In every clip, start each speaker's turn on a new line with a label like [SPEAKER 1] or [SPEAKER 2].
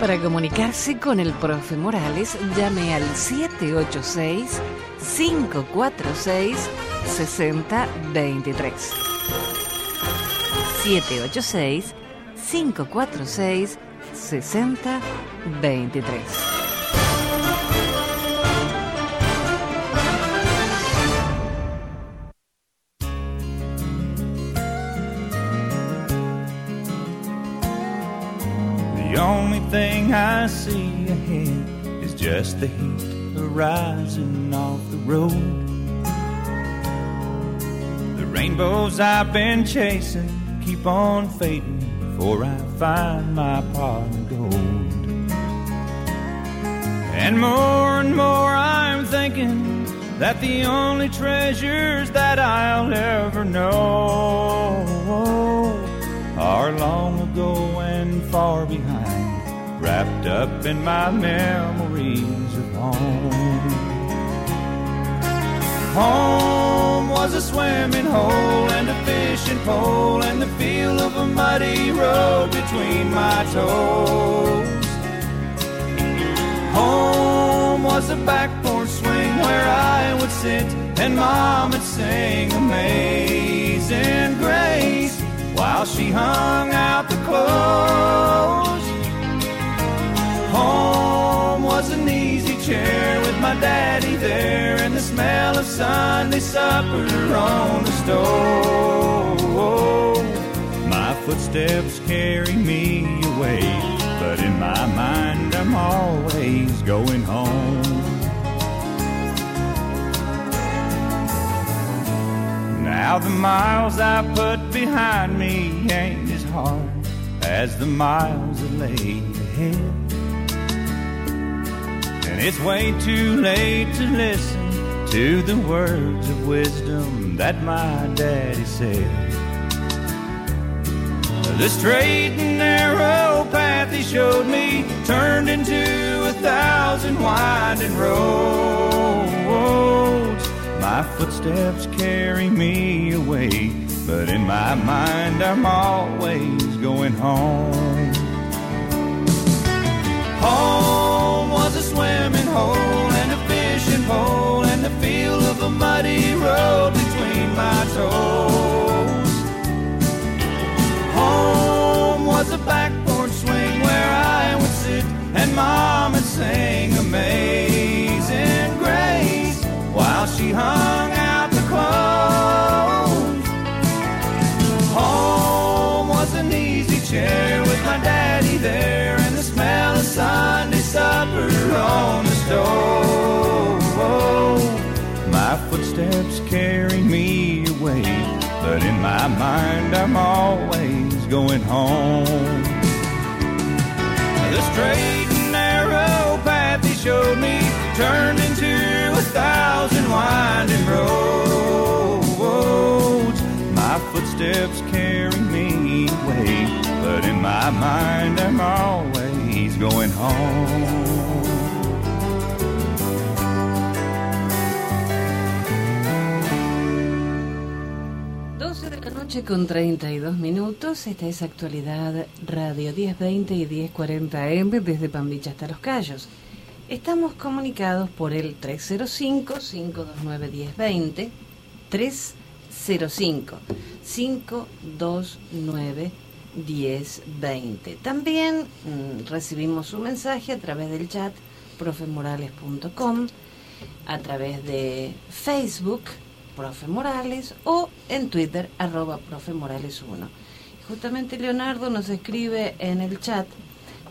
[SPEAKER 1] Para comunicarse con el profe Morales, llame al 786-546-6023. 786-546-6023.
[SPEAKER 2] Only thing I see ahead is just the heat arising off the road. The rainbows I've been chasing keep on fading before I find my of gold. And more and more I'm thinking that the only treasures that I'll ever know are long ago and far behind, wrapped up in my memories of home. Home was a swimming hole and a fishing pole and the feel of a muddy road between my toes. Home was a back porch swing where I would sit and mom would sing Amazing Grace while she hung out the clothes. Home was an easy chair with my daddy there and the smell of Sunday supper on the stove. My footsteps carry me away, but in my mind I'm always going home. Now the miles I put behind me ain't as hard as the miles that lay ahead. It's way too late to listen to the words of wisdom that my daddy said. The straight and narrow path he showed me turned into a thousand winding roads. My footsteps carry me away, but in my mind I'm always going home. Home was a swimming hole and a fishing pole and the feel of a muddy road between my toes. Home was a back porch swing where I would sit and mom would sing Amazing Grace while she hung out the clothes. Home was an easy chair with my daddy there and the smell of Sunday supper on the stove. My footsteps carry me away, but in my mind I'm always going home. The straight and narrow path he showed me turned into a thousand winding roads. My footsteps carry me away, but in my mind I'm always going home.
[SPEAKER 1] Noche con 32 minutos. Esta es Actualidad Radio 1020 y 1040 M desde Pambicha hasta Los Cayos. Estamos comunicados por el 305-529-1020. 305-529-1020. También mm, recibimos un mensaje a través del chat profemorales.com, a través de Facebook, Profe Morales, o en Twitter, arroba Profe Morales 1. Justamente Leonardo nos escribe en el chat,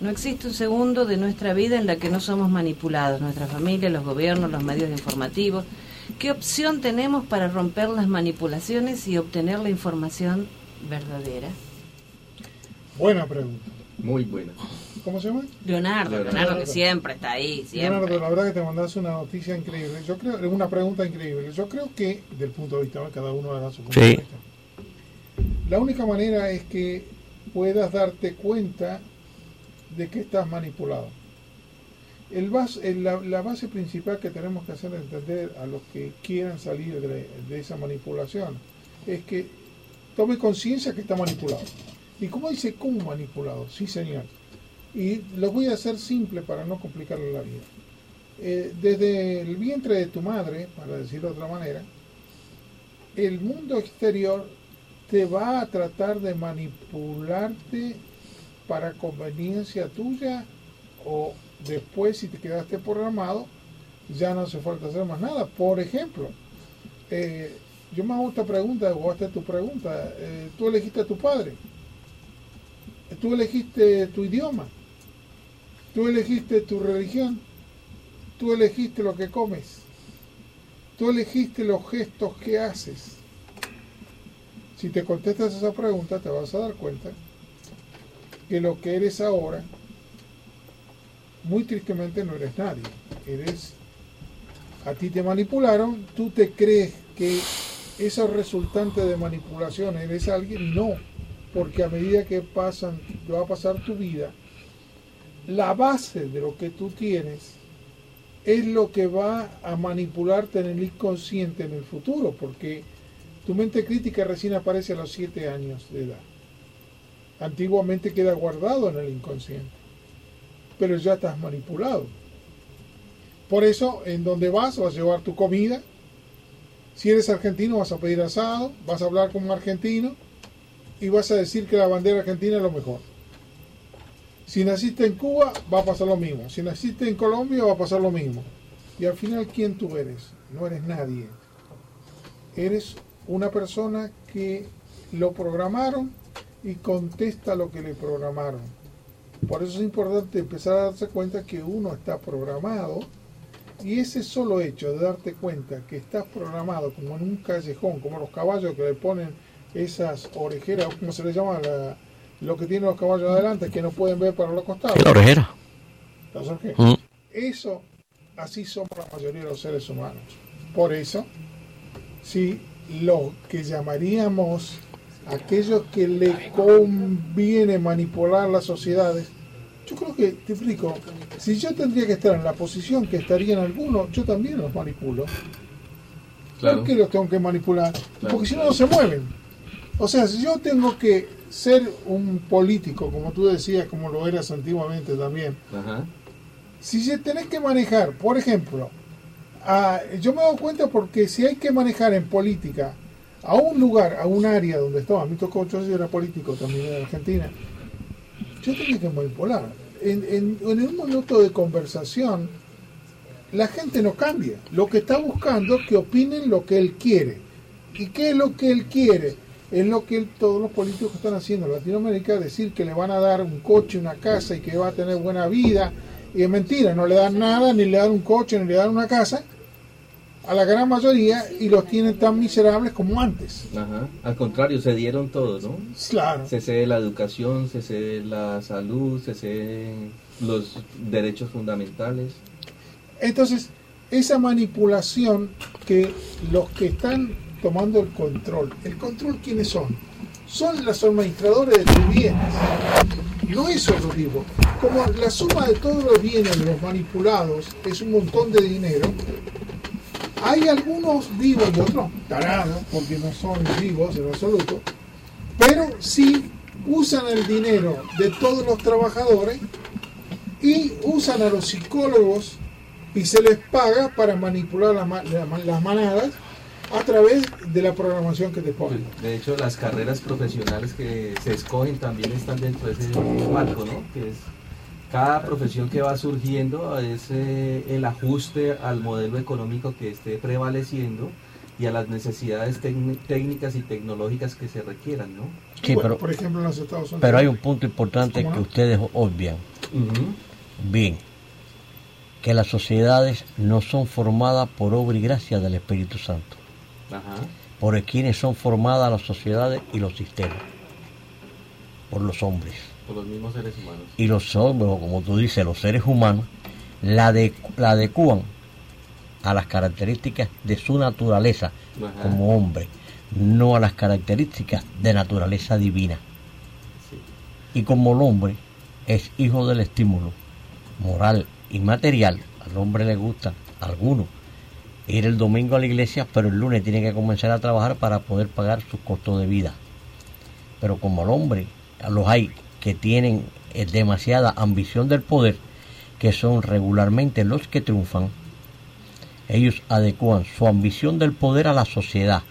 [SPEAKER 1] no existe un segundo de nuestra vida en la que no somos manipulados, nuestra familia, los gobiernos, los medios informativos. ¿Qué opción tenemos para romper las manipulaciones y obtener la información verdadera?
[SPEAKER 3] Buena pregunta.
[SPEAKER 4] Muy buena.
[SPEAKER 3] ¿Cómo se llama?
[SPEAKER 1] Leonardo,
[SPEAKER 4] Leonardo.
[SPEAKER 1] Leonardo, que siempre está ahí, siempre.
[SPEAKER 3] Leonardo, la verdad que te mandaste una noticia increíble. Yo creo, es una pregunta increíble. Yo creo que, del punto de vista, ¿no? cada uno hará su punto
[SPEAKER 4] Sí.
[SPEAKER 3] de vista. La única manera es que puedas darte cuenta de que estás manipulado. El bas- el- la, la base principal que tenemos que hacer entender a los que quieran salir de, de esa manipulación es que tome conciencia que está manipulado. ¿Y cómo dice cómo manipulado? Sí, señor. Y lo voy a hacer simple para no complicarle la vida. Eh, desde el vientre de tu madre, para decirlo de otra manera, el mundo exterior te va a tratar de manipularte para conveniencia tuya o después si te quedaste programado ya no hace falta hacer más nada. Por ejemplo, eh, yo me hago esta pregunta, o es tu pregunta, eh, tú elegiste a tu padre, tú elegiste tu idioma, tú elegiste tu religión, tú elegiste lo que comes, tú elegiste los gestos que haces. Si te contestas esa pregunta, te vas a dar cuenta que lo que eres ahora, muy tristemente no eres nadie. Eres, a ti te manipularon, tú te crees que eso resultante de manipulación eres alguien, no, porque a medida que pasan, va a pasar tu vida, la base de lo que tú tienes es lo que va a manipularte en el inconsciente en el futuro, porque tu mente crítica recién aparece a los 7 años de edad. Antiguamente queda guardado en el inconsciente, pero ya estás manipulado. Por eso, en donde vas, vas a llevar tu comida. Si eres argentino, vas a pedir asado, vas a hablar como un argentino y vas a decir que la bandera argentina es lo mejor. Si naciste en Cuba, va a pasar lo mismo. Si naciste en Colombia, va a pasar lo mismo. Y al final, ¿quién tú eres? No eres nadie. Eres una persona que lo programaron y contesta lo que le programaron. Por eso es importante empezar a darse cuenta que uno está programado y ese solo hecho de darte cuenta que estás programado como en un callejón, como los caballos que le ponen esas orejeras, ¿cómo se le llama? La- lo que tienen los caballos adelante, que no pueden ver para los costados.
[SPEAKER 4] La orejera.
[SPEAKER 3] Las orejeras.
[SPEAKER 4] Mm.
[SPEAKER 3] Eso, así somos la mayoría de los seres humanos. Por eso, si lo que llamaríamos aquellos que le conviene manipular las sociedades, yo creo que, te explico, si yo tendría que estar en la posición que estarían algunos, yo también los manipulo. ¿Por qué los tengo que manipular?
[SPEAKER 4] Claro,
[SPEAKER 3] Porque si no,
[SPEAKER 4] claro.
[SPEAKER 3] no se mueven. O sea, si yo tengo que ser un político, como tú decías, como lo eras antiguamente también,
[SPEAKER 4] Ajá.
[SPEAKER 3] si tenés que manejar, por ejemplo, a- yo me doy cuenta porque si hay que manejar en política a un lugar, a un área donde estaba, a mí tocó, yo era político también en Argentina, yo tenía que manipular. En, en, en un minuto de conversación, la gente no cambia. Lo que está buscando es que opinen lo que él quiere. ¿Y qué es lo que él quiere? Es lo que todos los políticos están haciendo en Latinoamérica, decir que le van a dar un coche, una casa y que va a tener buena vida. Y es mentira, no le dan nada, ni le dan un coche, ni le dan una casa a la gran mayoría y los tienen tan miserables como antes.
[SPEAKER 4] Ajá. Al contrario, se dieron todo, ¿no?
[SPEAKER 3] Claro.
[SPEAKER 4] Se cede la educación, se cede la salud, se ceden los derechos fundamentales.
[SPEAKER 3] Entonces, esa manipulación que los que están tomando el control, ¿el control quiénes son? Son los administradores de tus bienes, no esos los vivos. Como la suma de todos los bienes los manipulados es un montón de dinero, hay algunos vivos y otros tarados, porque no son vivos en absoluto, pero sí usan el dinero de todos los trabajadores y usan a los psicólogos y se les paga para manipular las las manadas a través de la programación que te ponen.
[SPEAKER 4] De hecho, las carreras profesionales que se escogen también están dentro de ese marco, ¿no? Que es cada profesión que va surgiendo es eh, el ajuste al modelo económico que esté prevaleciendo y a las necesidades técnicas y tecnológicas que se requieran, ¿no?
[SPEAKER 5] Sí,
[SPEAKER 3] Bueno,
[SPEAKER 5] pero,
[SPEAKER 3] por ejemplo, en los Estados Unidos.
[SPEAKER 5] pero hay un punto importante
[SPEAKER 3] ¿Cómo
[SPEAKER 5] que
[SPEAKER 3] no?
[SPEAKER 5] ustedes obvian. Bien, que las sociedades no son formadas por obra y gracia del Espíritu Santo.
[SPEAKER 4] Ajá.
[SPEAKER 5] por quienes son formadas las sociedades y los sistemas, por los hombres.
[SPEAKER 4] Por los mismos seres humanos.
[SPEAKER 5] Y los hombres, o como tú dices, los seres humanos, la, de- la adecúan a las características de su naturaleza
[SPEAKER 4] Ajá.
[SPEAKER 5] como hombre, no a las características de naturaleza divina.
[SPEAKER 4] Sí.
[SPEAKER 5] Y como el hombre es hijo del estímulo moral y material, al hombre le gusta, a algunos, ir el domingo a la iglesia, pero el lunes tiene que comenzar a trabajar para poder pagar sus costos de vida. Pero como el hombre, los hay que tienen eh, demasiada ambición del poder, que son regularmente los que triunfan, ellos adecuan su ambición del poder a la sociedad.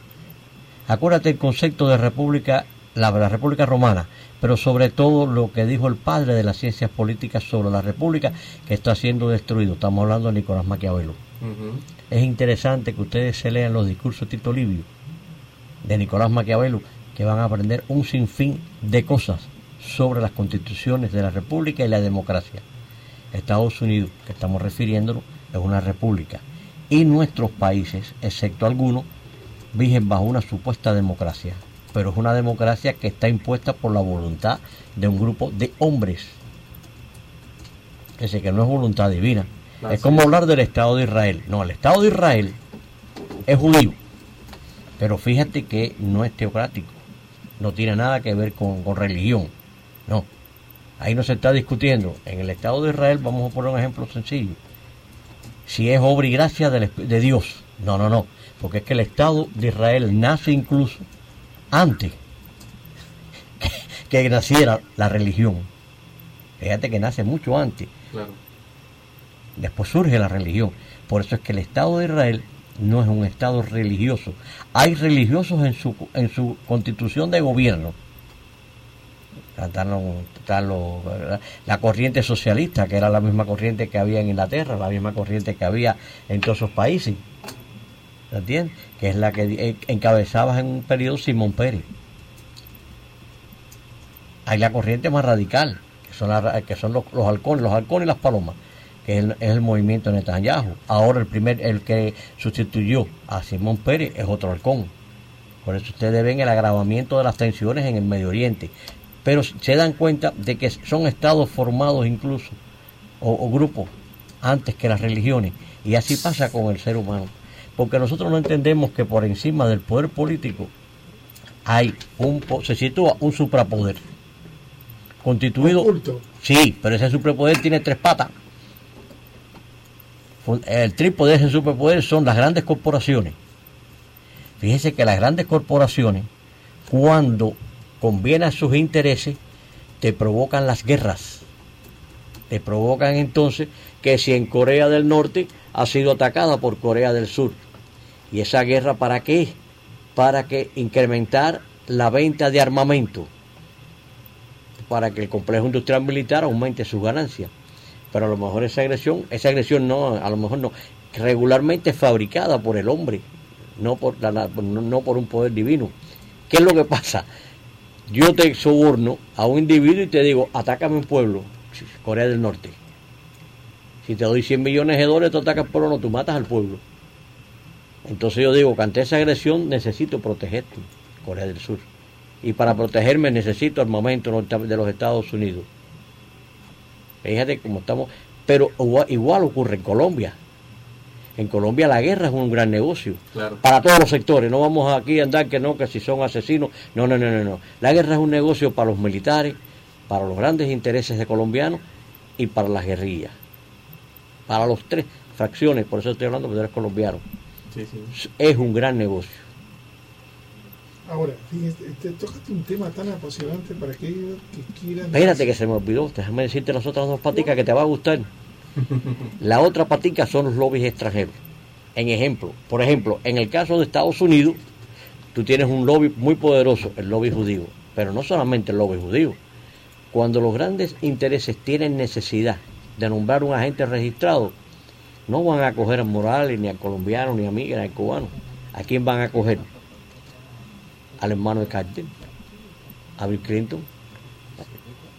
[SPEAKER 5] Acuérdate el concepto de república, la, la república romana, pero sobre todo lo que dijo el padre de las ciencias políticas sobre la república que está siendo destruido. Estamos hablando de Nicolás Maquiavelo. Es interesante que ustedes se lean los discursos de Tito Livio, de Nicolás Maquiavelo, que van a aprender un sinfín de cosas sobre las constituciones de la república y la democracia. Estados Unidos, que estamos refiriéndonos, es una república. Y nuestros países, excepto algunos, viven bajo una supuesta democracia. Pero es una democracia que está impuesta por la voluntad de un grupo de hombres. Es que no es voluntad divina.
[SPEAKER 4] Así
[SPEAKER 5] es como hablar del Estado de Israel. No, el Estado de Israel es judío. Pero fíjate que no es teocrático. No tiene nada que ver con, con religión. No. Ahí no se está discutiendo. En el Estado de Israel, vamos a poner un ejemplo sencillo. Si es obra y gracia de Dios. No, no, no. Porque es que el Estado de Israel nace incluso antes que naciera la religión. Fíjate que nace mucho antes.
[SPEAKER 4] Claro.
[SPEAKER 5] Después surge la religión. Por eso es que el Estado de Israel no es un Estado religioso. Hay religiosos en su, en su constitución de gobierno. La corriente socialista, que era la misma corriente que había en Inglaterra, la misma corriente que había en todos esos países. ¿Me entiendes? Que es la que encabezaba en un periodo Simón Pérez. Hay la corriente más radical, que son, la- que son los, los halcones, los halcones y las palomas, que es el, es el movimiento Netanyahu. Ahora el primer, el que sustituyó a Simón Pérez es otro halcón. Por eso ustedes ven el agravamiento de las tensiones en el Medio Oriente. Pero se dan cuenta de que son estados formados incluso, o, o grupos, antes que las religiones. Y así pasa con el ser humano. Porque nosotros no entendemos que por encima del poder político hay un, se sitúa un suprapoder. Constituido. Sí, pero ese superpoder tiene tres patas. El trípode de ese superpoder son las grandes corporaciones. Fíjese que las grandes corporaciones, cuando conviene a sus intereses, te provocan las guerras. Te provocan entonces que si en Corea del Norte ha sido atacada por Corea del Sur. ¿Y esa guerra para qué? Para que incrementar la venta de armamento para que el complejo industrial militar aumente sus ganancias. Pero a lo mejor esa agresión, esa agresión no, a lo mejor no, regularmente fabricada por el hombre, no por, la, no, por un poder divino. ¿Qué es lo que pasa? Yo te soborno a un individuo y te digo, atácame un pueblo, Corea del Norte. Si te doy 100 millones de dólares, tú atacas al pueblo, no, tú matas al pueblo. Entonces yo digo que ante esa agresión necesito protegerte, Corea del Sur. Y para protegerme necesito armamento de los Estados Unidos. Fíjate cómo estamos. Pero igual, igual ocurre en Colombia. En Colombia la guerra es un gran negocio.
[SPEAKER 4] Claro.
[SPEAKER 5] Para todos los sectores. No vamos aquí a andar que no, que si son asesinos. No, no, no, no, no. La guerra es un negocio para los militares, para los grandes intereses de colombianos y para las guerrillas. Para los tres fracciones, por eso estoy hablando porque tú eres colombiano.
[SPEAKER 4] Sí, sí.
[SPEAKER 5] Es un gran negocio.
[SPEAKER 3] Ahora, fíjate, te tocaste un tema tan apasionante para aquellos que quieran.
[SPEAKER 5] Espérate que se me olvidó, déjame decirte las otras dos paticas que te va a gustar. La otra patica son los lobbies extranjeros. En ejemplo, por ejemplo, en el caso de Estados Unidos, tú tienes un lobby muy poderoso, el lobby judío, pero no solamente el lobby judío. Cuando los grandes intereses tienen necesidad de nombrar un agente registrado, no van a coger a Morales, ni al colombiano, ni a mí, ni al cubano. ¿A quién van a coger? Al hermano de Carter, a Bill Clinton,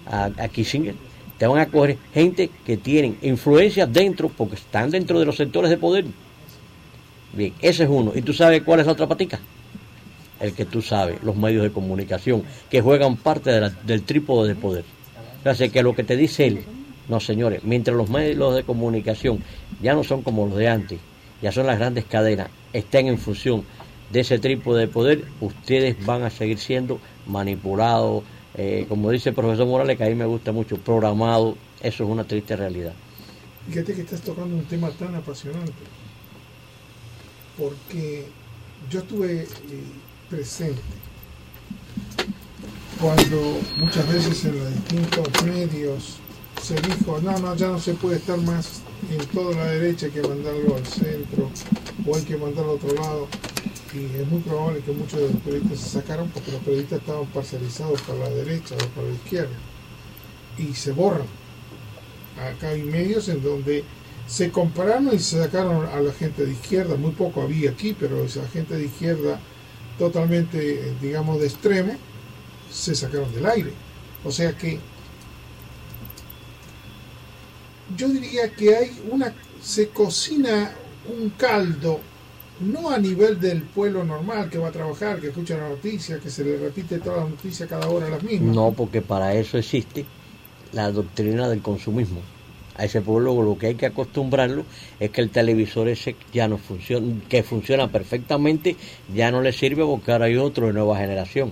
[SPEAKER 5] a, Kissinger. Te van a coger gente que tienen influencia dentro, porque están dentro de los sectores de poder. Bien, ese es uno. ¿Y tú sabes cuál es la otra patica? el que tú sabes, los medios de comunicación, que juegan parte del trípode de poder. Sea, que lo que te dice él, no señores, mientras los medios de comunicación ya no son como los de antes, ya son las grandes cadenas, estén en función de ese trípode de poder, ustedes van a seguir siendo manipulados, eh, como dice el profesor Morales, que a mí me gusta mucho, programados, eso es una triste realidad.
[SPEAKER 3] Fíjate que estás tocando un tema tan apasionante, porque yo estuve eh, presente cuando muchas veces en los distintos medios se dijo, no, no, ya no se puede estar más en toda la derecha, hay que mandarlo al centro o hay que mandarlo a otro lado. Y es muy probable que muchos de los periodistas se sacaron porque los periodistas estaban parcializados para la derecha o para la izquierda. Y se borran. Acá hay medios en donde se compararon y se sacaron a la gente de izquierda, muy poco había aquí, pero esa gente de izquierda totalmente, eh, digamos, de extremo, se sacaron del aire. O sea que yo diría que hay una, se cocina un caldo, no a nivel del pueblo normal que va a trabajar, que escucha la noticia, que se le repite toda la noticia cada hora las mismas.
[SPEAKER 5] No, porque para eso existe la doctrina del consumismo. A ese pueblo lo que hay que acostumbrarlo es que el televisor ese ya no funciona, que funciona perfectamente, ya no le sirve porque ahora hay otro de nueva generación.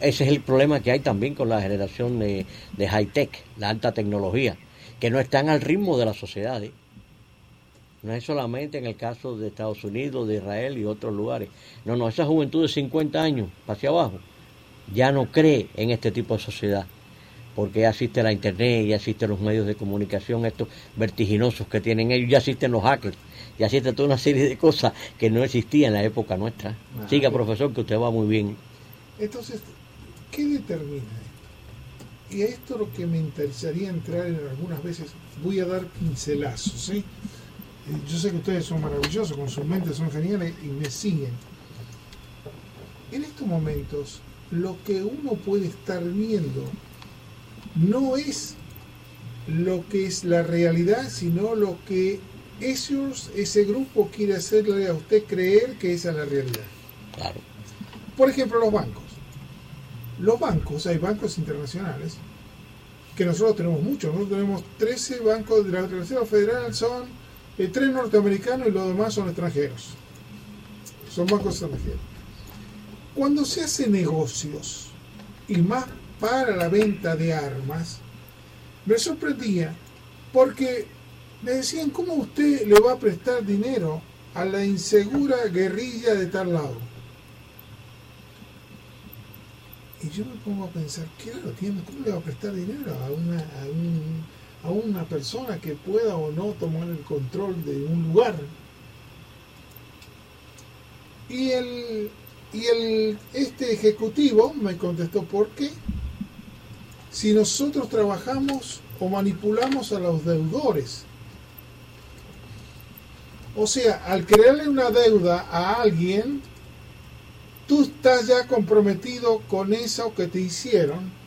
[SPEAKER 5] Ese es el problema que hay también con la generación de, high-tech, la alta tecnología, que no están al ritmo de la sociedad. ¿eh? No es solamente en el caso de Estados Unidos, de Israel y otros lugares. No, no, esa juventud de 50 años hacia abajo ya no cree en este tipo de sociedad, porque ya existe la internet, ya existen los medios de comunicación, estos vertiginosos que tienen ellos, ya existen los hackers, ya existe toda una serie de cosas que no existían en la época nuestra. Siga, profesor, que usted va muy bien.
[SPEAKER 3] Entonces, ¿qué determina esto? Y a esto lo que me interesaría entrar en algunas veces, voy a dar pincelazos, ¿sí? Eh, Yo sé que ustedes son maravillosos, con sus mentes son geniales y me siguen. En estos momentos, lo que uno puede estar viendo no es lo que es la realidad, sino lo que esos, ese grupo quiere hacerle a usted creer que esa es la realidad.
[SPEAKER 5] Claro.
[SPEAKER 3] Por ejemplo, los bancos. Los bancos, hay bancos internacionales, que nosotros tenemos muchos. Nosotros tenemos 13 bancos de la Reserva Federal, son eh, tres norteamericanos y los demás son extranjeros. Son bancos extranjeros. Cuando se hace negocios, y más para la venta de armas, me sorprendía porque me decían, ¿cómo usted le va a prestar dinero a la insegura guerrilla de tal lado? Y yo me pongo a pensar, ¿qué lo tiene? ¿Cómo le va a prestar dinero a una, a, un- persona que pueda o no tomar el control de un lugar? Y el, y el este ejecutivo me contestó, ¿por qué? Si nosotros trabajamos o manipulamos a los deudores. O sea, al crearle una deuda a alguien, tú estás ya comprometido con eso que te hicieron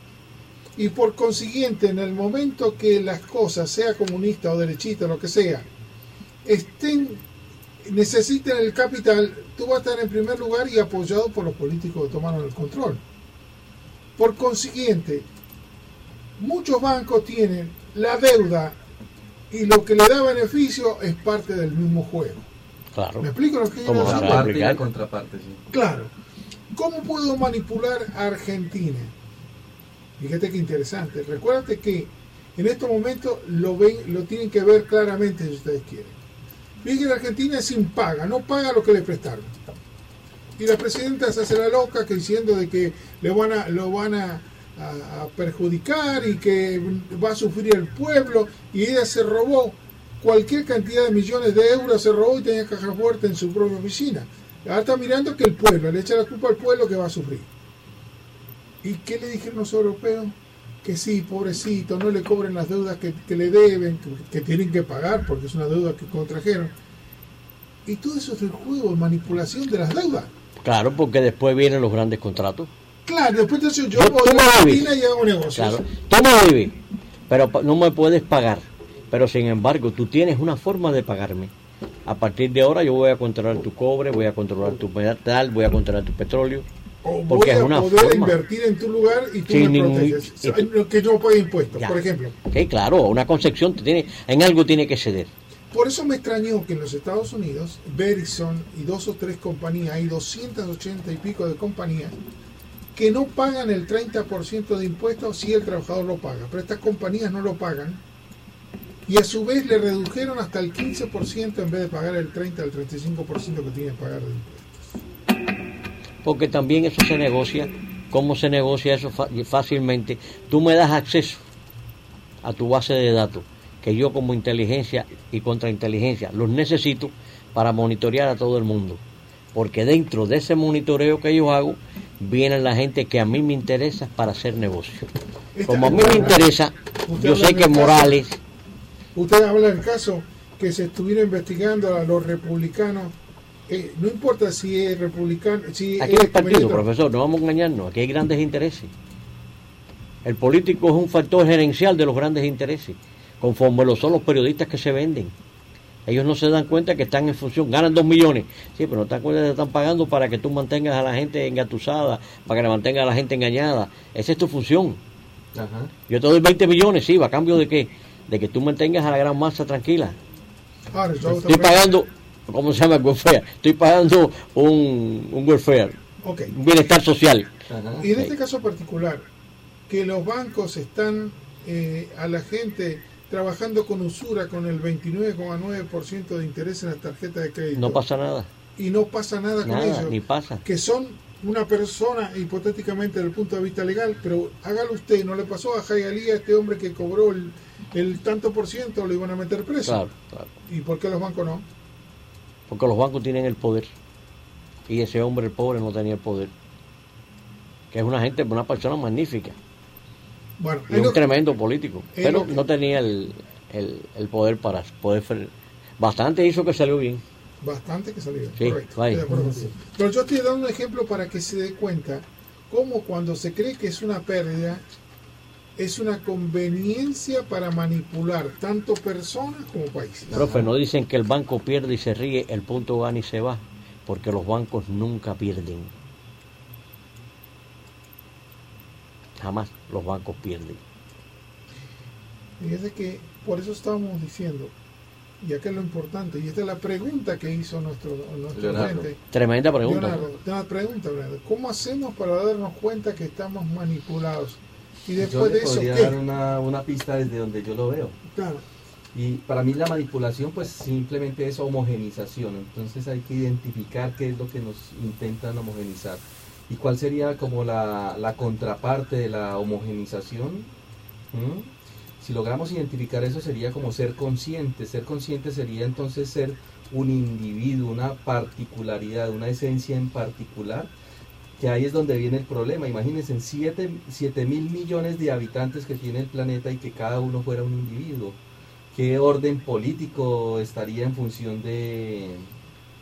[SPEAKER 3] y por consiguiente en el momento que las cosas, sea comunista o derechista, lo que sea, estén, necesiten el capital, tú vas a estar en primer lugar y apoyado por los políticos que tomaron el control. Por consiguiente, muchos bancos tienen la deuda y lo que le da beneficio es parte del mismo juego.
[SPEAKER 5] Claro.
[SPEAKER 3] ¿Me explico lo que
[SPEAKER 5] Como
[SPEAKER 3] quiero
[SPEAKER 4] La parte y contraparte, sí.
[SPEAKER 3] Claro. ¿Cómo puedo manipular a Argentina? Fíjate qué interesante. Recuérdate que en estos momentos lo ven, lo tienen que ver claramente si ustedes quieren. Fíjense que la Argentina es impaga, no paga lo que le prestaron. Y la presidenta se hace la loca diciendo de que le van a, lo van a perjudicar y que va a sufrir el pueblo y ella se robó cualquier cantidad de millones de euros, se robó y tenía caja fuerte en su propia oficina. Ahora está mirando que el pueblo, le echa la culpa al pueblo que va a sufrir. ¿Y qué le dijeron los europeos? Que sí, pobrecito, no le cobren las deudas que, que le deben, que, que tienen que pagar porque es una deuda que contrajeron. Y todo eso es el juego manipulación de las deudas.
[SPEAKER 5] Claro, porque después vienen los grandes contratos.
[SPEAKER 3] Claro, después entonces yo
[SPEAKER 5] Yo-
[SPEAKER 3] voy a Argentina y hago negocios.
[SPEAKER 5] Claro. Tú me pero no me puedes pagar. Pero sin embargo, tú tienes una forma de pagarme. A partir de ahora yo voy a controlar tu cobre, voy a controlar tu metal, voy a controlar tu petróleo.
[SPEAKER 3] O
[SPEAKER 5] Porque
[SPEAKER 3] voy
[SPEAKER 5] es
[SPEAKER 3] a poder
[SPEAKER 5] forma.
[SPEAKER 3] invertir en tu lugar y tú
[SPEAKER 5] Sin
[SPEAKER 3] me
[SPEAKER 5] ningún-
[SPEAKER 3] proteges. no, Que yo pague impuestos,
[SPEAKER 5] Ya.
[SPEAKER 3] por ejemplo.
[SPEAKER 5] Sí, claro, una concepción tiene, en algo tiene que ceder.
[SPEAKER 3] Por eso me extrañó que en los Estados Unidos, Verizon y dos o tres compañías, hay 280 y pico de compañías, que no pagan el 30% de impuestos si el trabajador lo paga. Pero estas compañías no lo pagan y a su vez le redujeron hasta el 15% en vez de pagar el 30 al 35% que tienen que pagar de impuestos.
[SPEAKER 5] Porque también eso se negocia. ¿Cómo se negocia eso fácilmente? Tú me das acceso a tu base de datos, que yo como inteligencia y contrainteligencia los necesito para monitorear a todo el mundo. Porque dentro de ese monitoreo que yo hago, viene la gente que a mí me interesa para hacer negocio. Como a mí me interesa, yo sé que Morales,
[SPEAKER 3] Usted habla del caso que se estuviera investigando a los republicanos. Eh, no importa si es republicano, si
[SPEAKER 5] aquí
[SPEAKER 3] es
[SPEAKER 5] partido, profesor, no vamos a engañarnos, aquí hay grandes intereses. El político es un factor gerencial de los grandes intereses, conforme lo son los periodistas que se venden. Ellos no se dan cuenta que están en función, ganan dos millones, sí, pero no te acuerdas que te están pagando para que tú mantengas a la gente engatusada, para que mantengas a la gente engañada. Esa es tu función.
[SPEAKER 4] Ajá.
[SPEAKER 5] Yo te doy 20 millones, sí, ¿a cambio de qué? De que tú mantengas a la gran masa tranquila.
[SPEAKER 3] Ahora,
[SPEAKER 5] Estoy pagando, ¿cómo se llama el welfare? Estoy pagando un, un welfare,
[SPEAKER 3] Ok.
[SPEAKER 5] un bienestar social.
[SPEAKER 3] Y en este caso particular, que los bancos están eh, a la gente trabajando con usura con el 29,9% de interés en la tarjeta de crédito.
[SPEAKER 5] No pasa nada,
[SPEAKER 3] Y no pasa nada con
[SPEAKER 5] nada,
[SPEAKER 3] eso.
[SPEAKER 5] ni pasa.
[SPEAKER 3] Que son una persona, hipotéticamente desde el punto de vista legal, pero hágalo usted, ¿no le pasó a Jayalía, este hombre que cobró el, el tanto por ciento, lo iban a meter preso?
[SPEAKER 5] Claro, claro.
[SPEAKER 3] ¿Y por qué los bancos no?
[SPEAKER 5] Porque los bancos tienen el poder. Y ese hombre, el pobre, no tenía el poder. Que es una gente, una persona magnífica.
[SPEAKER 3] Bueno,
[SPEAKER 5] Y un
[SPEAKER 3] lo-
[SPEAKER 5] tremendo político.
[SPEAKER 3] es
[SPEAKER 5] Pero
[SPEAKER 3] que-
[SPEAKER 5] no tenía el, el, el poder para poder... Bastante hizo que salió bien.
[SPEAKER 3] Bastante que salió.
[SPEAKER 5] Sí,
[SPEAKER 3] correcto. estoy de acuerdo contigo. Pero yo estoy dando un ejemplo para que se dé cuenta cómo cuando se cree que es una pérdida, es una conveniencia para manipular tanto personas como países.
[SPEAKER 5] Profe, no dicen que el banco pierde y se ríe, el punto gana y se va. Porque los bancos nunca pierden. Jamás los bancos pierden.
[SPEAKER 3] Fíjese que por eso estábamos diciendo, y acá es lo importante, y esta es la pregunta que hizo nuestro, nuestro
[SPEAKER 4] Leonardo.
[SPEAKER 5] Tremenda pregunta.
[SPEAKER 3] Leonardo, una pregunta, Leonardo. ¿Cómo hacemos para darnos cuenta que estamos manipulados? Y
[SPEAKER 4] Yo
[SPEAKER 3] después
[SPEAKER 4] le
[SPEAKER 3] de eso,
[SPEAKER 4] podría
[SPEAKER 3] ¿qué?
[SPEAKER 4] dar una, una pista desde donde yo lo veo.
[SPEAKER 3] Claro.
[SPEAKER 4] Y para mí la manipulación pues simplemente es homogenización. Entonces hay que identificar qué es lo que nos intentan homogenizar. ¿Y cuál sería como la, la contraparte de la homogenización? ¿Mm? Si logramos identificar eso sería como ser consciente. Ser consciente sería entonces ser un individuo, una particularidad, una esencia en particular. Que ahí es donde viene el problema. Imagínense 7 mil millones de habitantes que tiene el planeta y que cada uno fuera un individuo qué orden político estaría en función de,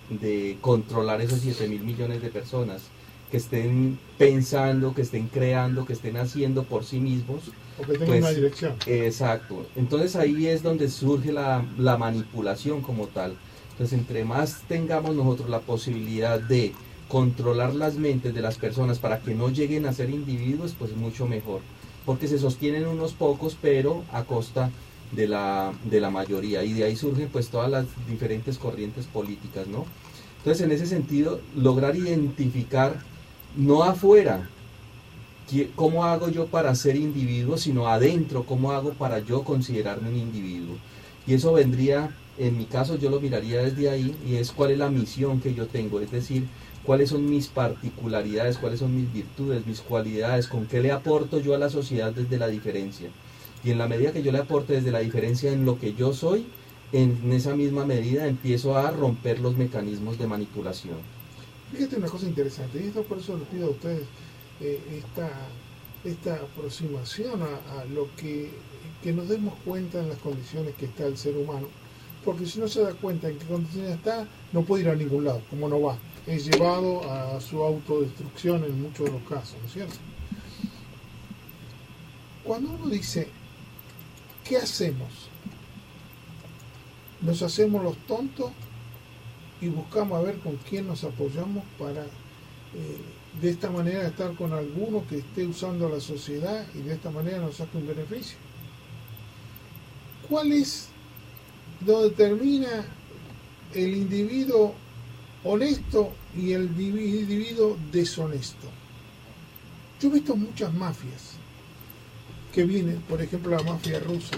[SPEAKER 4] de controlar esos 7 mil millones de personas que estén pensando, que estén creando, que estén haciendo por sí mismos.
[SPEAKER 3] Porque tenga
[SPEAKER 4] Pues,
[SPEAKER 3] una dirección.
[SPEAKER 4] Exacto. Entonces ahí es donde surge la, la manipulación como tal. Entonces entre más tengamos nosotros la posibilidad de controlar las mentes de las personas para que no lleguen a ser individuos, pues mucho mejor. Porque se sostienen unos pocos, pero a costa de la, de la mayoría. Y de ahí surgen pues todas las diferentes corrientes políticas, ¿no? Entonces en ese sentido, lograr identificar no afuera, ¿Qué- ¿Cómo hago yo para ser individuo, sino adentro, cómo hago para yo considerarme un individuo? Y eso vendría, en mi caso yo lo miraría desde ahí, y es cuál es la misión que yo tengo, es decir, cuáles son mis particularidades, cuáles son mis virtudes, mis cualidades, con qué le aporto yo a la sociedad desde la diferencia. Y en la medida que yo le aporte desde la diferencia en lo que yo soy, en esa misma medida empiezo a romper los mecanismos de manipulación.
[SPEAKER 3] Fíjate una cosa interesante, y esto por eso les pido a ustedes eh, esta, esta aproximación a, lo que, que nos demos cuenta en las condiciones que está el ser humano, porque si no se da cuenta en qué condiciones está, no puede ir a ningún lado, como no va. Es llevado a su autodestrucción en muchos de los casos, ¿no es cierto? Cuando uno dice, ¿qué hacemos? ¿Nos hacemos los tontos y buscamos a ver con quién nos apoyamos para eh, de esta manera estar con alguno que esté usando a la sociedad y de esta manera nos saque un beneficio. ¿Cuál es donde termina el individuo honesto y el individuo deshonesto? Yo he visto muchas mafias que vienen, por ejemplo la mafia rusa,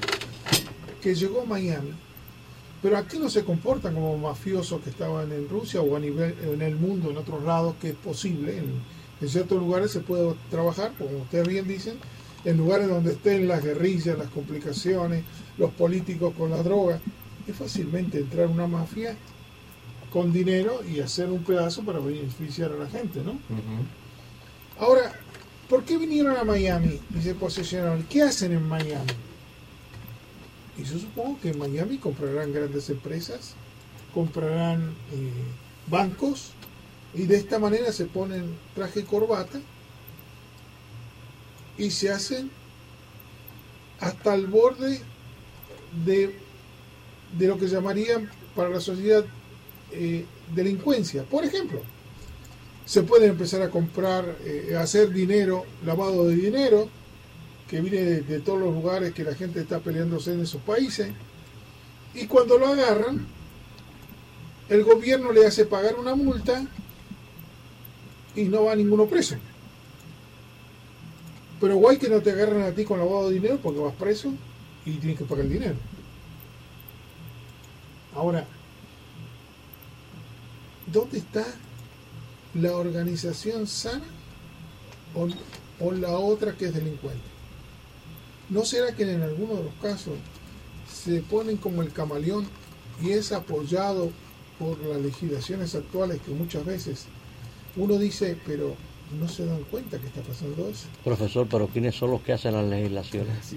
[SPEAKER 3] que llegó a Miami, pero aquí no se comportan como mafiosos que estaban en Rusia o a nivel en el mundo, en otros lados, que es posible. En, en ciertos lugares se puede trabajar, como ustedes bien dicen, en lugares donde estén las guerrillas, las complicaciones, los políticos con la droga. Es fácilmente entrar a una mafia con dinero y hacer un pedazo para beneficiar a la gente, ¿no? Ahora, ¿por qué vinieron a Miami y se posicionaron? ¿Qué hacen en Miami? Y yo supongo que en Miami comprarán grandes empresas, comprarán eh, bancos y de esta manera se ponen traje y corbata y se hacen hasta el borde de, de lo que llamarían para la sociedad eh, delincuencia. Por ejemplo, se puede empezar a comprar, eh, a hacer dinero, lavado de dinero, que viene de, de, todos los lugares que la gente está peleándose en esos países. Y cuando lo agarran, el gobierno le hace pagar una multa y no va ninguno preso. Pero guay que no te agarran a ti con lavado de dinero porque vas preso y tienes que pagar el dinero. Ahora, ¿dónde está la organización sana o, o, la otra que es delincuente? ¿No será que en algunos de los casos se ponen como el camaleón y es apoyado por las legislaciones actuales que muchas veces uno dice, pero no se dan cuenta que está pasando eso.
[SPEAKER 5] Profesor, pero ¿quiénes son los que hacen las legislaciones?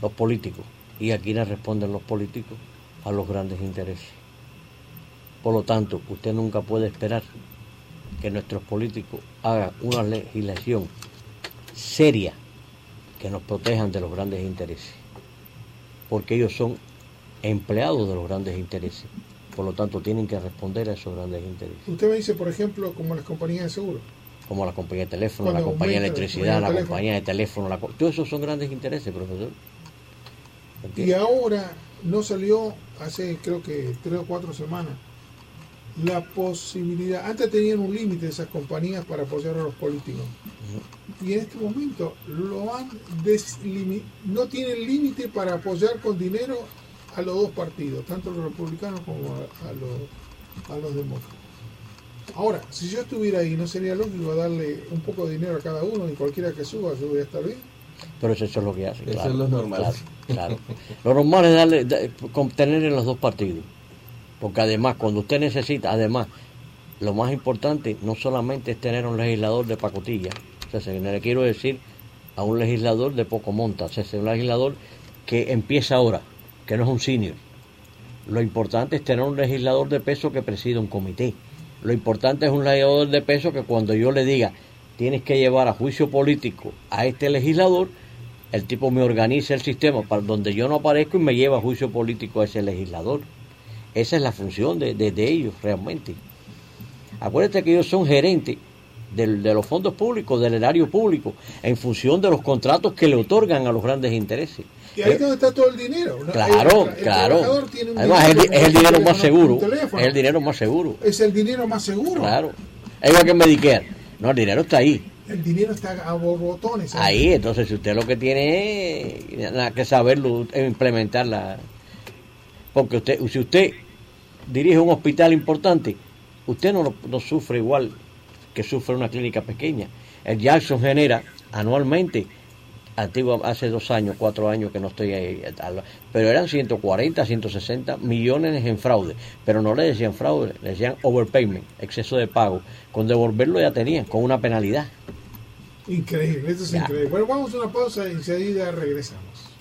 [SPEAKER 5] Los políticos. ¿Y a quiénes responden los políticos? A los grandes intereses. Por lo tanto, usted nunca puede esperar que nuestros políticos hagan una legislación seria que nos protejan de los grandes intereses. Porque ellos son empleados de los grandes intereses. Por lo tanto, tienen que responder a esos grandes intereses.
[SPEAKER 3] Usted me dice, por ejemplo, como las compañías de seguro.
[SPEAKER 5] Como la compañía de teléfono, Cuando la compañía de electricidad, la compañía de teléfono. La... Todos esos son grandes intereses, profesor.
[SPEAKER 3] Y ahora no salió hace creo que tres o cuatro semanas la posibilidad, antes tenían un límite esas compañías para apoyar a los políticos. Uh -huh. Y en este momento lo han no tienen límite para apoyar con dinero a los dos partidos, tanto los republicanos como a, a, los, a los demócratas. Ahora, si yo estuviera ahí, ¿no sería lógico darle un poco de dinero a cada uno y cualquiera que suba, yo voy a estar bien?
[SPEAKER 5] Pero eso, eso es lo que hacen.
[SPEAKER 4] Eso
[SPEAKER 5] claro,
[SPEAKER 4] es lo normal.
[SPEAKER 5] Claro, claro. lo normal es darle, da, tener en los dos partidos. Porque además, cuando usted necesita, además, lo más importante no solamente es tener un legislador de pacotilla, o sea, le quiero decir a un legislador de poco monta, o un legislador que empieza ahora, que no es un senior. Lo importante es tener un legislador de peso que presida un comité. Lo importante es un legislador de peso que cuando yo le diga tienes que llevar a juicio político a este legislador, el tipo me organiza el sistema para donde yo no aparezco y me lleva a juicio político a ese legislador. Esa es la función de, de, de ellos realmente. Acuérdate que ellos son gerentes de, de, los fondos públicos, del erario público, en función de los contratos que le otorgan a los grandes intereses.
[SPEAKER 3] Y ahí es donde está todo el dinero. ¿no?
[SPEAKER 5] Claro, el, el claro. Además, es el, es el dinero más seguro. Es el dinero más seguro.
[SPEAKER 3] Es el dinero más seguro.
[SPEAKER 5] Claro. Es igual que Medicare. No, el dinero está ahí.
[SPEAKER 3] El dinero está a borbotones.
[SPEAKER 5] Ahí, entonces, si usted lo que tiene es que saberlo, implementarla. Porque usted, si usted dirige un hospital importante, usted no, no sufre igual que sufre una clínica pequeña. El Jackson genera anualmente, antiguo, hace dos años, cuatro años que no estoy ahí, pero eran 140, 160 millones en fraude. Pero no le decían fraude, le decían overpayment, exceso de pago. Con devolverlo ya tenían, con una penalidad.
[SPEAKER 3] Increíble, esto es ya. increíble. Bueno, vamos a una pausa y enseguida regresamos.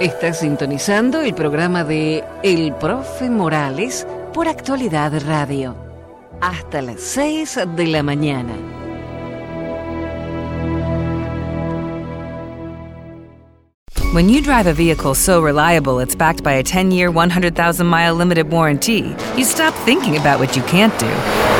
[SPEAKER 6] Está sintonizando el programa de El Profe Morales por Actualidad Radio. Hasta las 6 de la mañana.
[SPEAKER 7] When you drive a vehicle so reliable it's backed by a 10 year, 100,000 mile limited warranty, you stop thinking about what you can't do